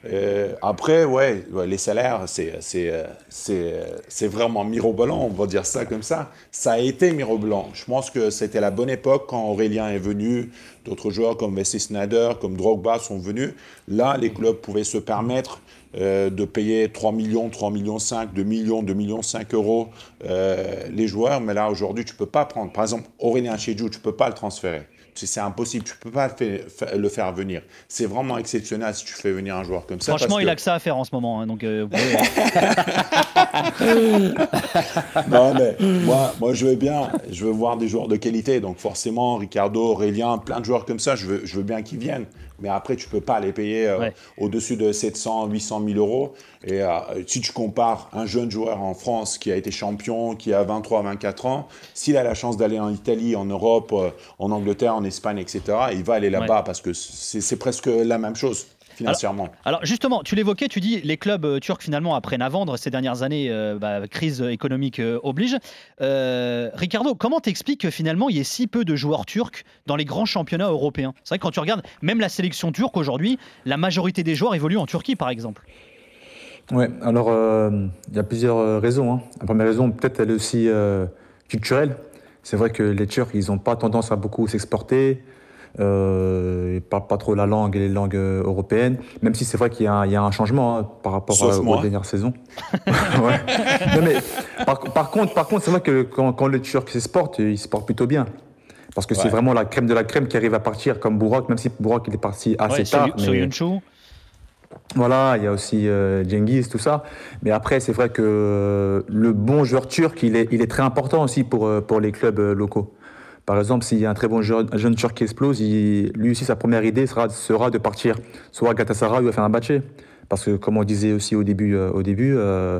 Euh, après, ouais, les salaires, c'est vraiment mirobolant, on va dire ça comme ça. Ça a été mirobolant. Je pense que c'était la bonne époque quand Aurélien est venu, d'autres joueurs comme Wesley Sneijder, comme Drogba sont venus. Là, les clubs pouvaient se permettre euh, de payer 3 millions, 3 millions 5, 2 millions, 2 millions 5 euros euh, les joueurs. Mais là, aujourd'hui, tu peux pas prendre. Par exemple, Aurélien Chedjou, tu peux pas le transférer. C'est impossible, tu peux pas le faire, venir. C'est vraiment exceptionnel si tu fais venir un joueur comme ça. Franchement, il que- a que ça à faire en ce moment. hein, donc, euh, pouvez- Non, mais moi, moi, je veux bien, je veux voir des joueurs de qualité. Donc, forcément, Ricardo, Aurélien, plein de joueurs comme ça, je veux, je veux bien qu'ils viennent. Mais après, tu peux pas les payer euh, Ouais. au-dessus de 700, 800 000 euros. Et euh, si tu compares un jeune joueur en France qui a été champion, qui a 23, 24 ans, s'il a la chance d'aller en Italie, en Europe, euh, en Angleterre, en Espagne, etc., il va aller là-bas parce que c'est presque la même chose financièrement. Alors justement, tu l'évoquais, tu dis les clubs euh, turcs finalement apprennent à vendre ces dernières années, euh, bah, crise économique euh, oblige. Euh, Ricardo, comment t'expliques que finalement il y ait si peu de joueurs turcs dans les grands championnats européens? C'est vrai que quand tu regardes même la sélection turque aujourd'hui, la majorité des joueurs évoluent en Turquie par exemple. Ouais, alors euh, il y a plusieurs raisons. hein. La première raison, peut-être, elle est aussi euh, culturelle. C'est vrai que les Turcs, ils n'ont pas tendance à beaucoup s'exporter. Euh, ils ne parlent pas trop la langue et les langues euh, européennes, même si c'est vrai qu'il y, a un- il y a un changement hein, par rapport à- aux dernières saisons. Ouais. Non, mais par, par contre, par contre c'est vrai que quand, quand les Turcs s'exportent, ils se portent plutôt bien. Parce que c'est vraiment la crème de la crème qui arrive à partir, comme Bourak, même si Bourak il est parti assez Ouais, tard. Soy- mais- Soyuncu. voilà, il y a aussi euh, tout ça. Mais après, c'est vrai que euh, le bon joueur turc, il est, il est très important aussi pour, euh, pour les clubs euh, locaux. Par exemple, s'il y a un très bon un jeune turc qui explose, il- lui aussi, sa première idée sera, sera de partir soit à Galatasaray ou à Fenerbahçe. Parce que, comme on disait aussi au début, euh, au début euh,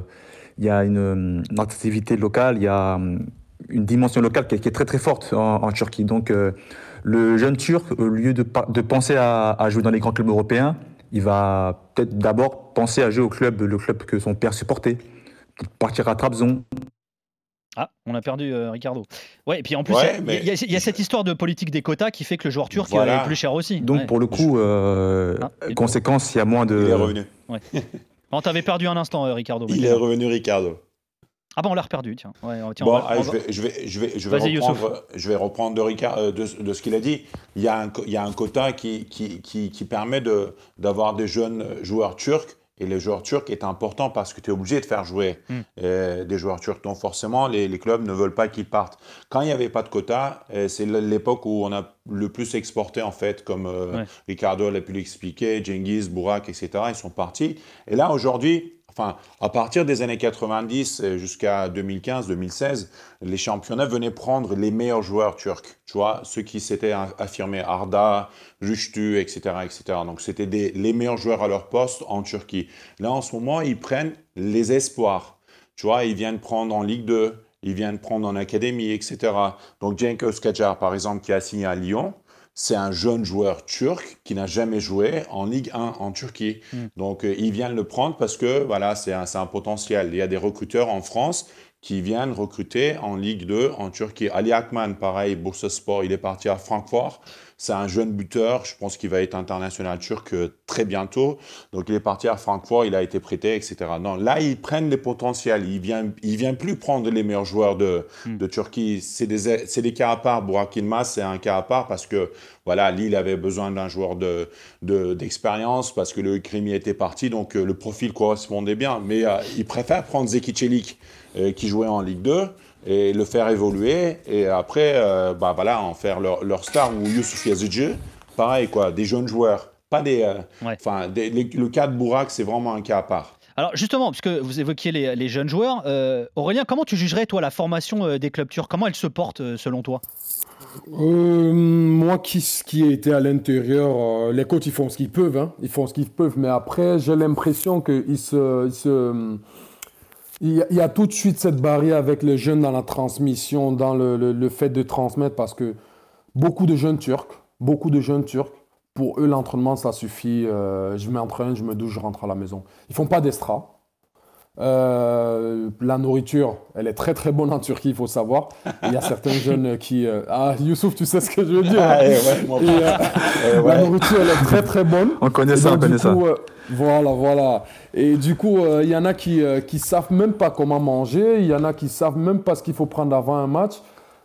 il y a une, une activité locale, il y a euh, une dimension locale qui est, très très forte en, en Turquie. Donc, euh, le jeune turc, au lieu de, de penser à, à jouer dans les grands clubs européens, il va peut-être d'abord penser à jouer au club, le club que son père supportait. Partir à Trabzon. Ah, on a perdu euh, Ricardo. Ouais, et puis en plus, Ouais, il y a- mais- il y, a- il y a cette histoire de politique des quotas qui fait que le joueur turc euh, Voilà. est plus cher aussi. Donc Ouais. pour le coup, euh, Ah, conséquence, il y a moins de... Il est revenu. On t'avait perdu un instant, euh, Ricardo. Il est revenu, Ricardo. Ah bah on l'a reperdu, tiens. Ouais, tiens, Bon, on va- allez, on je, va- vais, je, vais, je, vais, je, vais Vas-y, reprendre, je vais reprendre de, Ricard, de, de ce qu'il a dit. Il y a un, il y a un quota qui, qui, qui, qui permet de- d'avoir des jeunes joueurs turcs. Et les joueurs turcs est important parce que tu es obligé de faire jouer Hmm. euh, des joueurs turcs. Donc forcément, les, les clubs ne veulent pas qu'ils partent. Quand il n'y avait pas de quota, euh, c'est l'époque où on a le plus exporté, en fait, comme euh, Ouais. Ricardo l'a pu l'expliquer, Genghis, Bourak, etc. Ils sont partis. Et là, aujourd'hui, enfin, à partir des années 90 et jusqu'à 2015-2016, les championnats venaient prendre les meilleurs joueurs turcs. Tu vois, ceux qui s'étaient affirmés, Arda, Rüştü, etc., etc. Donc, c'était les meilleurs joueurs à leur poste en Turquie. Là, en ce moment, ils prennent les espoirs. Tu vois, ils viennent prendre en Ligue 2, ils viennent prendre en académie, etc. Donc, Cenk Özkacar, par exemple, qui a signé à Lyon, c'est un jeune joueur turc qui n'a jamais joué en Ligue 1 en Turquie. Mm. Donc, euh, ils viennent le prendre parce que voilà, c'est un, un potentiel. Il y a des recruteurs en France qui viennent recruter en Ligue 2 en Turquie. Ali Akman, pareil, Bursaspor, il est parti à Francfort. C'est un jeune buteur, je pense qu'il va être international turc euh, très bientôt. Donc il est parti à Francfort, il a été prêté, etc. Non, là, ils prennent les potentiels. Ils ne viennent, ils viennent plus prendre les meilleurs joueurs de, Hmm. de Turquie. C'est des, des cas à part. Burak Yılmaz, c'est un cas à part parce que voilà, Lille avait besoin d'un joueur de, de- d'expérience parce que le Krimi était parti, donc euh, le profil correspondait bien. Mais euh, ils préfèrent prendre Zeki Çelik, euh, qui jouait en Ligue 2 et le faire évoluer et après bah voilà en faire leur, leur star ou Youssouf Yazidji pareil quoi des jeunes joueurs pas des Ouais. enfin le cas de Bourak c'est vraiment un cas à part Alors justement, puisque vous évoquiez les, les jeunes joueurs, euh, Aurélien, comment tu jugerais toi la formation euh, des clubs turcs? Comment elle se porte euh, selon toi? Euh, moi qui, qui ai été à l'intérieur, euh, les coachs ils font ce qu'ils peuvent, hein. ils font ce qu'ils peuvent, mais après j'ai l'impression qu'ils se, se- il y, a, tout de suite cette barrière avec les jeunes dans la transmission, dans le, le- fait de transmettre, parce que beaucoup de jeunes turcs, beaucoup de jeunes turcs, pour eux l'entraînement ça suffit, euh, je m'entraîne, je me douche, je rentre à la maison. Ils font pas d'extra. Euh, la nourriture, elle est très très bonne en Turquie, il faut savoir. Il y a certains jeunes qui... euh, Ah, Youssouf, tu sais ce que je veux dire. Ah, eh ouais, moi, Et, euh, eh ouais. La nourriture, elle est très très bonne. On connaît Et ça, on donc, connaît ça. coup, euh, voilà, voilà. Et du coup, euh, il y en a qui, euh, qui savent même pas comment manger. Il y en a qui savent même pas ce qu'il faut prendre avant un match.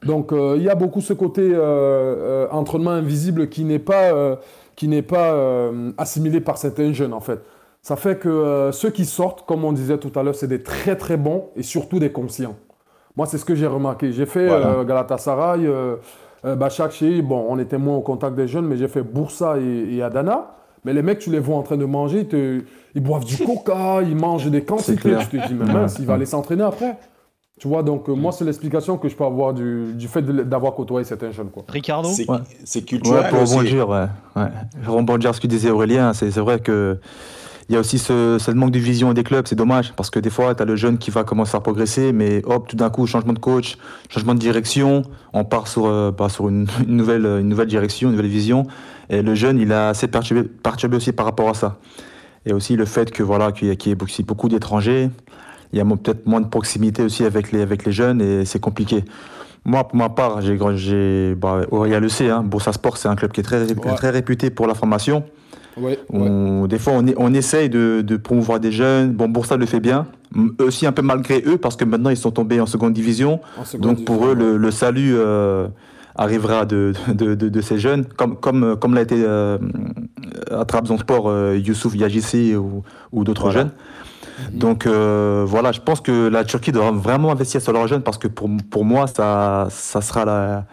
Donc, euh, il y a beaucoup ce côté euh, euh, entraînement invisible qui n'est pas, euh, qui n'est pas euh, assimilé par certains jeunes, en fait. Ça fait que euh, ceux qui sortent, comme on disait tout à l'heure, c'est des très très bons et surtout des conscients. Moi, c'est ce que j'ai remarqué. J'ai fait Voilà. euh, Galatasaray, euh, euh, Başakşehir. Bon, on était moins au contact des jeunes, mais j'ai fait Bursa et, et Adana. Mais les mecs, tu les vois en train de manger, ils, te- ils boivent du coca, ils mangent des quantités. Tu te dis, mais mince, il va aller s'entraîner après. Tu vois, donc euh, moi, c'est l'explication que je peux avoir du, du fait d'avoir côtoyé certains jeunes. Quoi. Ricardo C'est Ouais. culturel Ouais, pour aussi. rebondir, ouais. rebondir à ce que disait Aurélien, c'est c'est vrai que il y a aussi ce, manque de vision des clubs, c'est dommage, parce que des fois, tu as le jeune qui va commencer à progresser, mais hop, tout d'un coup, changement de coach, changement de direction, on part sur, euh, bah, sur une, une nouvelle, une nouvelle direction, une nouvelle vision, et le jeune, il est assez perturbé, perturbé aussi par rapport à ça. Et aussi le fait que voilà qu'il y, ait beaucoup d'étrangers, il y a peut-être moins de proximité aussi avec les, avec les jeunes, et c'est compliqué. Moi, pour ma part, j'ai, bah, le sait, hein, Boursa Sport, c'est un club qui est très, Ouais. très réputé pour la formation. Ouais, On- des fois, on, essaye de, de promouvoir des jeunes. Bon, Boursa le fait bien. Aussi un peu malgré eux, parce que maintenant, ils sont tombés en seconde division. Donc, pour eux, le, le salut euh, arrivera de, de, de- de ces jeunes, comme, comme, comme l'a été euh, à Trabzonspor, euh, Youssouf Yagissi ou, ou d'autres Voilà. jeunes. Donc euh, voilà, je pense que la Turquie doit vraiment investir sur leurs jeunes parce que pour, pour moi, ça, ça, sera la,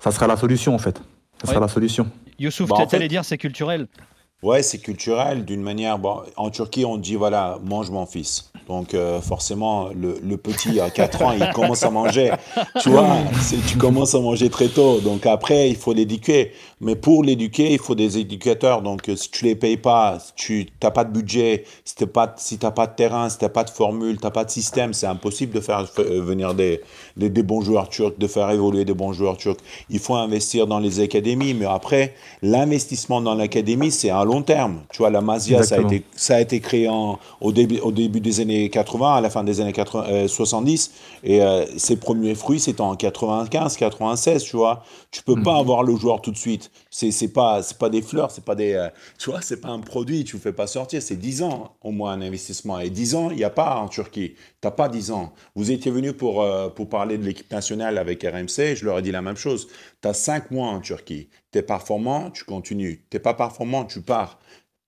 ça sera la solution en fait. Ça sera Ouais. la solution. Youssouf, Bah, en tu allais fait- dire c'est culturel. Ouais, c'est culturel d'une manière. Bon, en Turquie, on dit voilà, mange mon fils. Donc euh, forcément, le, le petit à 4 ans, il commence à manger. Tu vois, tu commences à manger très tôt. Donc après, il faut l'éduquer. Mais pour l'éduquer, il faut des éducateurs. Donc euh, si tu les payes pas, si tu n'as pas de budget, si tu n'as si t'as pas de terrain, si tu n'as pas de formule, tu n'as pas de système, c'est impossible de faire euh, venir des, des, des bons joueurs turcs, de faire évoluer des bons joueurs turcs. Il faut investir dans les académies. Mais après, l'investissement dans l'académie, c'est à long terme. Tu vois, la Masia, ça a, été, ça a été créé en, au, début, au début des années 80, à la fin des années 80, euh, 70. Et euh, ses premiers fruits, c'était en 95, 96, tu vois. Tu peux pas avoir le joueur tout de suite. C'est pas, pas des fleurs, c'est pas des. euh, tu vois, c'est pas un produit, tu le fais pas sortir. C'est 10 ans au moins un investissement. Et 10 ans, il n'y a pas en Turquie. Tu pas 10 ans. Vous étiez venu pour, euh, pour parler de l'équipe nationale avec RMC, je leur ai dit la même chose. Tu as 5 mois en Turquie. Tu es performant, tu continues. Tu pas performant, tu pars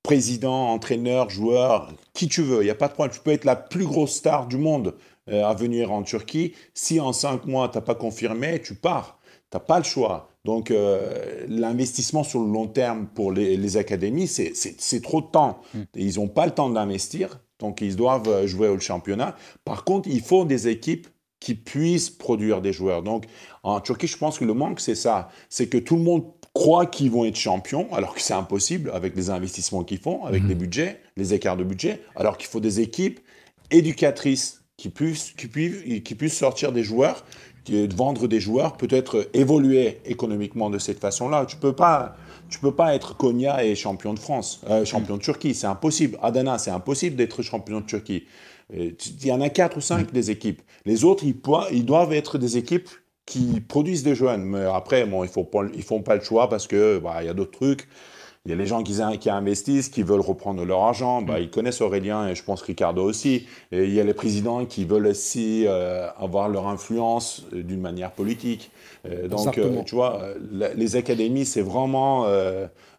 président, entraîneur, joueur, qui tu veux, il n'y a pas de problème. Tu peux être la plus grosse star du monde euh, à venir en Turquie. Si en cinq mois, tu n'as pas confirmé, tu pars. Tu n'as pas le choix. Donc, euh, l'investissement sur le long terme pour les, les académies, c'est- trop de temps. Ils n'ont pas le temps d'investir, donc ils doivent euh, jouer au championnat. Par contre, il faut des équipes qui puissent produire des joueurs. Donc, en Turquie, je pense que le manque, c'est ça. C'est que tout le monde croit qu'ils vont être champions, alors que c'est impossible avec les investissements qu'ils font, avec les budgets, les écarts de budget, alors qu'il faut des équipes éducatrices qui puissent, qui puissent, qui puissent sortir des joueurs, qui- vendre des joueurs, peut-être évoluer économiquement de cette façon-là. Tu peux pas, tu peux pas être Konya et champion de France, euh, champion de Turquie, c'est impossible. Adana, c'est impossible d'être champion de Turquie. Euh, Il y en a quatre ou cinq des équipes. Les autres, ils, doivent être des équipes qui produisent des jeunes. Mais après, bon, ils ils font pas le choix parce que bah, y a d'autres trucs. Il y a les gens qui, qui investissent, qui veulent reprendre leur argent. Bah, ils connaissent Aurélien et je pense Ricardo aussi. Et il y a les présidents qui veulent aussi euh, avoir leur influence euh, d'une manière politique. Euh, donc, euh, tu vois, la- les académies, c'est vraiment,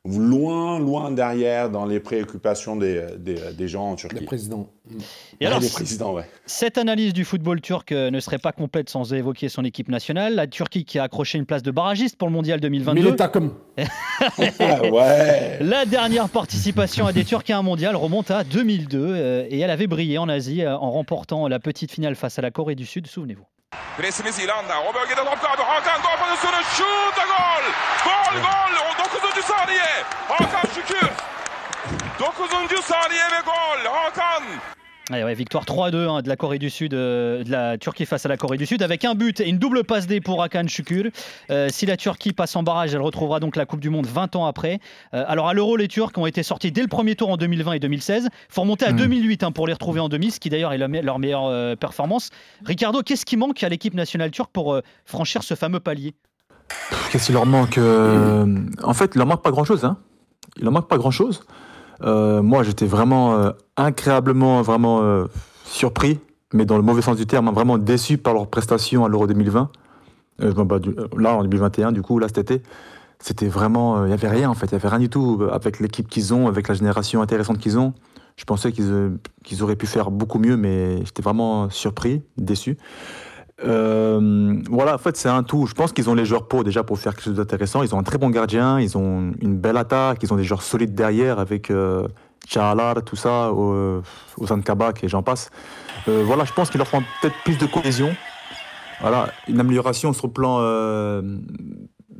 loin, loin derrière dans les préoccupations des, des, des gens en Turquie. Les présidents. Et alors, ouais. Cette analyse du football turc euh, ne serait pas complète sans évoquer son équipe nationale. La Turquie qui a accroché une place de barragiste pour le mondial 2022. Millet takım. Ah, ouais. La dernière participation à des Turcs à un mondial remonte à 2002 euh, et elle avait brillé en Asie euh, en remportant la petite finale face à la Corée du Sud, souvenez-vous. Presimiz. O. Hakan gol pozisyonu. Şut ve gol. Gol gol. O 9. saniye. Hakan Şükür. 9. saniye ve gol. Hakan. Ouais, victoire 3-2 hein, de la Corée du Sud, euh, de la Turquie face à la Corée du Sud, avec un but et une double passe D pour Hakan Şükür. Euh, si la Turquie passe en barrage, elle retrouvera donc la Coupe du Monde 20 ans après. Euh, alors à l'Euro, les Turcs ont été sortis dès le premier tour en 2020 et 2016. faut remonter à 2008 hein, pour les retrouver en demi, ce qui d'ailleurs est leur, me- leur meilleure euh, performance. Ricardo, qu'est-ce qui manque à l'équipe nationale turque pour euh, franchir ce fameux palier? Qu'est-ce qu'il leur manque euh, En fait, il leur manque pas grand-chose. Hein. Il leur manque pas grand-chose. Euh, moi, j'étais vraiment euh, incroyablement vraiment euh, surpris, mais dans le mauvais sens du terme, hein, vraiment déçu par leur prestation à l'Euro 2020. Euh, bon, bah, euh, là, en 2021, du coup, là, cet été, c'était vraiment, il y avait rien en fait, il y avait rien du tout avec l'équipe qu'ils ont, avec la génération intéressante qu'ils ont. Je pensais qu'ils euh, auraient pu faire beaucoup mieux, mais j'étais vraiment surpris, déçu. Euh, voilà, en fait, c'est un tout. Je pense qu'ils ont les joueurs pour déjà pour faire quelque chose d'intéressant. Ils ont un très bon gardien, ils ont une belle attaque, ils ont des joueurs solides derrière avec euh, tout ça, euh, Ozan Kabak et j'en passe. Euh, voilà, je pense qu'il leur faut peut-être plus de cohésion. Voilà, une amélioration sur le plan, euh,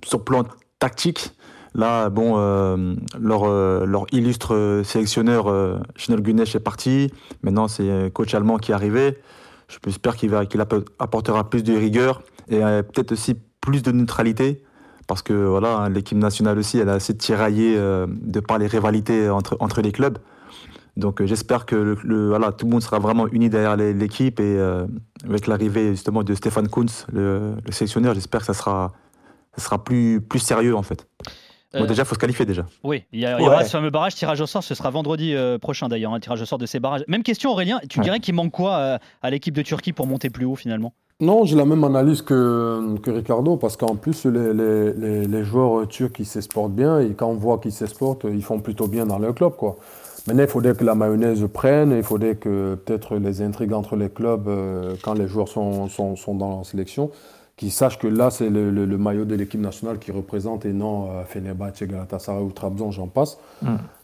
sur plan tactique. Là, bon, euh, leur, euh, leur illustre euh, sélectionneur, euh, Schnell Gunesh, est parti. Maintenant, c'est coach allemand qui est arrivé. J'espère qu'il apportera plus de rigueur et euh, peut-être aussi plus de neutralité. Parce que voilà, hein, l'équipe nationale aussi, elle a assez tiraillé euh, de par les rivalités entre, entre les clubs. Donc euh, j'espère que le, voilà, tout le monde sera vraiment uni derrière l'équipe et euh, avec l'arrivée justement de Stéphane Kuntz, le, le sélectionneur, j'espère que ça sera, ça sera plus, plus sérieux en fait. Bon, Euh, déjà, il faut se qualifier déjà. Oui, il y, a- il y aura ce fameux barrage, tirage au sort, ce sera vendredi euh, prochain d'ailleurs, un tirage au sort de ces barrages. Même question Aurélien, tu Ouais. dirais qu'il manque quoi euh, à l'équipe de Turquie pour monter plus haut finalement? Non, j'ai la même analyse que, que Ricardo, parce qu'en plus, les, les- les- les joueurs turcs, ils s'exportent bien, et quand on voit qu'ils s'exportent, ils font plutôt bien dans leur club, quoi. Maintenant, il faudrait que la mayonnaise prenne, il faudrait que peut-être les intrigues entre les clubs, euh, quand les joueurs sont, sont, sont dans la sélection, qu'ils sachent que là, c'est le, le- le maillot de l'équipe nationale qui représente, et non euh, Fenerbahçe, Galatasaray ou Trabzon, j'en passe.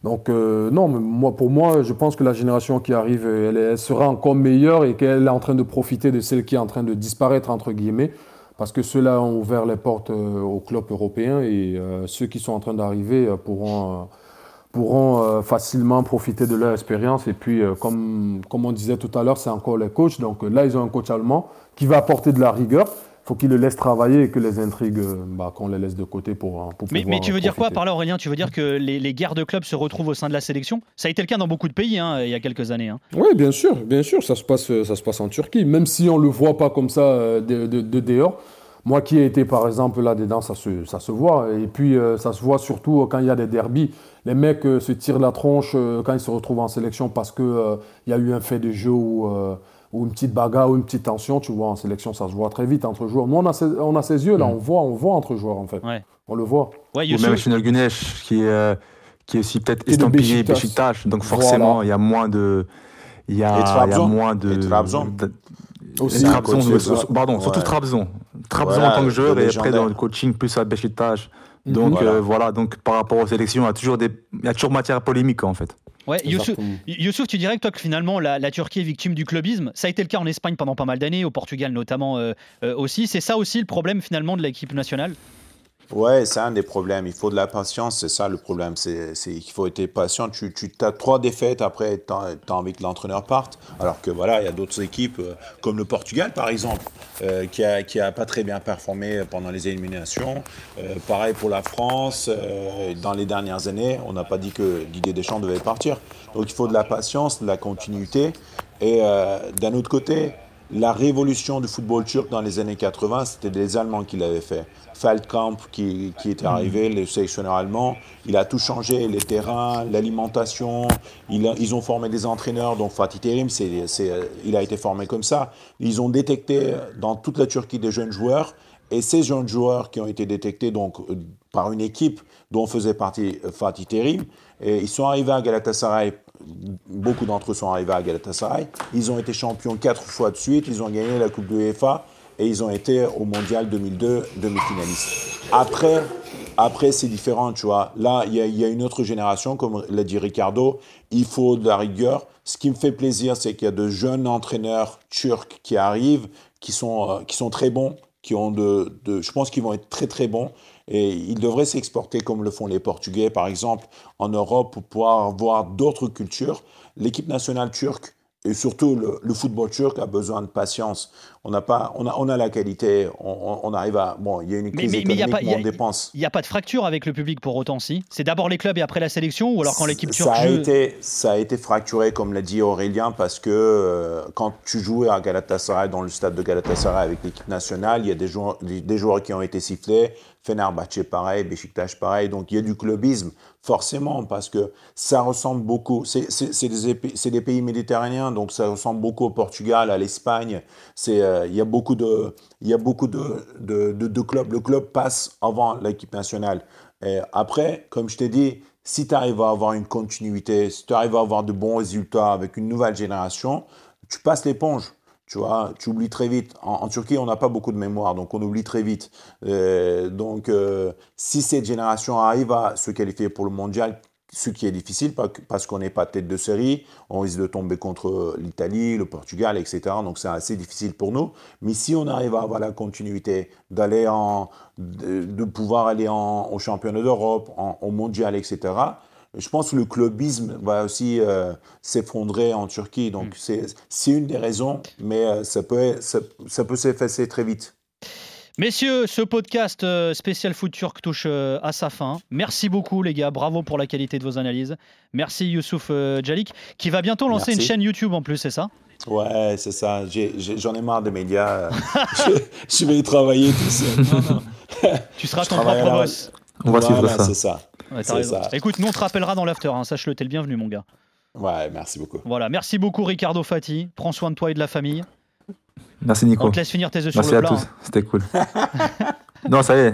Donc, euh, non, mais moi, pour moi, je pense que la génération qui arrive, elle, elle sera encore meilleure et qu'elle est en train de profiter de celle qui est en train de disparaître, entre guillemets, parce que ceux-là ont ouvert les portes euh, aux clubs européens et euh, ceux qui sont en train d'arriver euh, pourront, euh, pourront euh, facilement profiter de leur expérience. Et puis, euh, comme, comme on disait tout à l'heure, c'est encore les coachs. Donc euh, là, ils ont un coach allemand qui va apporter de la rigueur. Il faut qu'il le laisse travailler et que les intrigues, euh, bah, qu'on les laisse de côté pour, euh, pour mais, pouvoir mais tu veux dire quoi par là Aurélien? Tu veux dire que les, les guerres de clubs se retrouvent au sein de la sélection? Ça a été le cas dans beaucoup de pays hein, il y a quelques années. hein. Oui, bien sûr, bien sûr, ça se passe, euh, ça se passe en Turquie, même si on ne le voit pas comme ça de, de- de dehors. Moi qui ai été par exemple là-dedans, ça se, ça se voit. Et puis euh, ça se voit surtout quand il y a des derbies. Les mecs euh, se tirent la tronche euh, quand ils se retrouvent en sélection parce qu'il il y a eu un fait de jeu ou, euh, ou une petite bagarre ou une petite tension. Tu vois, en sélection, ça se voit très vite entre joueurs. Nous, on a ces, on a ces yeux là, on, voit, on voit entre joueurs en fait. Ouais. On le voit. Ouais, Ou même Chinel Gunesh, qui est, euh, qui est aussi peut-être estampillé. Beşiktaş. Donc forcément, Voilà. il y a moins de... Il y a, y a Trabzon. moins de... Trabzon. Aussi, Trabzon, coach, pardon, surtout Ouais. Trabzon. Trabzon Voilà, en tant que joueur et après dans le coaching plus à Beşiktaş. Donc Voilà. euh, voilà, donc par rapport aux sélections, il y a toujours, des, il y a toujours matière polémique en fait. ouais, Youssouf. Youssouf, tu dirais que toi que finalement la, la Turquie est victime du clubisme. Ça a été le cas en Espagne pendant pas mal d'années, au Portugal notamment euh, euh, aussi. C'est ça aussi le problème finalement de l'équipe nationale? Ouais, c'est un des problèmes. Il faut de la patience, c'est ça le problème. C'est qu'il faut être patient. Tu, tu as trois défaites, après, tu as, envie que l'entraîneur parte. Alors que voilà, il y a d'autres équipes, euh, comme le Portugal par exemple, euh, qui a, qui a pas très bien performé pendant les éliminations. Euh, pareil pour la France. dans les dernières années, on n'a pas dit que Didier Deschamps devait partir. Donc il faut de la patience, de la continuité. Et d'un autre côté, la révolution du football turc dans les années 80, c'était les Allemands qui l'avaient fait. Feldkamp qui, qui était arrivé, le sélectionneur allemand, il a tout changé, les terrains, l'alimentation, il ils ont formé des entraîneurs, donc Fatih Terim, c'est, c'est, il a été formé comme ça. Ils ont détecté dans toute la Turquie des jeunes joueurs, et ces jeunes joueurs qui ont été détectés, donc euh, par une équipe dont faisait partie euh, Fatih Terim. Et ils sont arrivés à Galatasaray, beaucoup d'entre eux sont arrivés à Galatasaray. Ils ont été champions quatre fois de suite, ils ont gagné la Coupe de UEFA et ils ont été au Mondial 2002 demi-finalistes. Après, après c'est différent, tu vois. Là, il y, a- une autre génération, comme l'a dit Ricardo, il faut de la rigueur. Ce qui me fait plaisir, c'est qu'il y a de jeunes entraîneurs turcs qui arrivent, qui sont, euh, qui sont très bons, qui ont de, de- je pense qu'ils vont être très très bons et ils devraient s'exporter comme le font les Portugais, par exemple, en Europe pour pouvoir voir d'autres cultures. L'équipe nationale turque et surtout le, le football turc a besoin de patience. On n'a pas, on a, on a la qualité, on, arrive à, bon, il y a une crise mais- mais il y a économique, pas- mais il y a- dépense. Il n'y a pas de fracture avec le public pour autant, si? C'est d'abord les clubs et après la sélection Ou alors quand l'équipe turque ça a joue- été ça a été fracturé comme l'a dit Aurélien parce que euh, quand tu jouais à Galatasaray dans le stade de Galatasaray avec l'équipe nationale il y a des joueurs des joueurs qui ont été sifflés Fenerbahçe pareil Beşiktaş pareil. Donc il y a du clubisme forcément parce que ça ressemble beaucoup c'est des, pays méditerranéens donc ça ressemble beaucoup au Portugal à l'Espagne. Euh, il y a beaucoup de y a beaucoup de, de, clubs. Le club passe avant l'équipe nationale. Après, comme je t'ai dit, si tu arrives à avoir une continuité, si tu arrives à avoir de bons résultats avec une nouvelle génération, tu passes l'éponge. Tu vois, tu oublies très vite. En, Turquie, on n'a pas beaucoup de mémoire, donc on oublie très vite. Euh, donc, euh, si cette génération arrive à se qualifier pour le mondial, ce qui est difficile parce qu'on n'est pas tête de série, on risque de tomber contre l'Italie, le Portugal, etc. Donc c'est assez difficile pour nous. Mais si on arrive à avoir la continuité, d'aller en, de, de pouvoir aller en, au championnat d'Europe, au mondial, etc. Je pense que le clubisme va aussi euh, s'effondrer en Turquie. Donc c'est c'est une des raisons, mais euh, ça peut, ça, ça peut s'effacer très vite. Messieurs, ce podcast euh, spécial foot turc touche à sa fin. Merci beaucoup les gars, bravo pour la qualité de vos analyses. Merci Youssouf Djalik, qui va bientôt lancer Merci. une chaîne YouTube en plus, c'est ça? Ouais, c'est ça. J'ai- j'ai- J'en ai, marre des médias. je, je vais y travailler tout seul. Tu seras Je ton propre boss. On va Voilà, suivre ça. C'est ça. Ouais, t'as c'est raison. ça. Écoute, nous on te rappellera dans l'after, hein, sache-le, t'es le bienvenu mon gars. Ouais, merci beaucoup. Voilà, merci beaucoup Ricardo Fati, prends soin de toi et de la famille. Merci On Nico. te laisse finir tes œufs Merci sur à le plat. tous. hein. C'était cool. non, ça y est.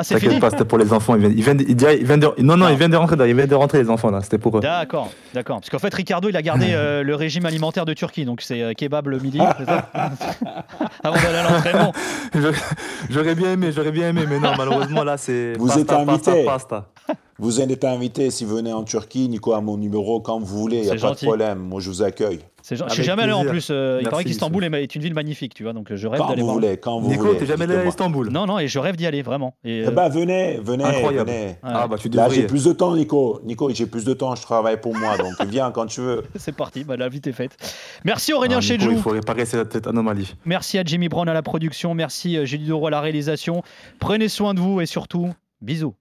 Ah c'est fini pas, c'était pour les enfants. Ils viennent, ils viennent, ils viennent- ils viennent de... Non, non, Non. ils viennent de rentrer. Ils viennent de rentrer les enfants là. C'était pour eux. D'accord, d'accord. Parce qu'en fait, Ricardo, il a gardé euh, le régime alimentaire de Turquie, donc c'est euh, kebab le midi, c'est ça Avant d'aller à l'entraînement. J'aurais bien aimé, j'aurais bien aimé, mais non, malheureusement là c'est. Vous pasta, êtes invité. Pasta, pasta. Vous êtes invité si vous venez en Turquie, Nico a mon numéro quand vous voulez, il n'y a pas gentil. de problème. Moi, je vous accueille. C'est genre- je suis Avec jamais allé en plus. euh, il Merci, paraît qu'Istanbul est, est une ville magnifique, tu vois, donc euh, je rêve Quand d'aller vous voir. voulez, quand vous Nico, voulez. t'es jamais allé à. Istanbul? Non, non, et je rêve d'y aller vraiment. Et, Eh euh, ben, venez, venez, Incroyable. venez. Ah bah tu Là, j'ai plus de temps, Nico. Nico, j'ai plus de temps, je travaille pour moi, donc viens quand tu veux. c'est parti, bah, la vie est faite. Merci Aurélien Ah, Chedjou. il faut réparer cette, cette anomalie. Merci à Jimmy Brown à la production. Merci euh, Julie Doro à la réalisation. Prenez soin de vous et surtout, bisous.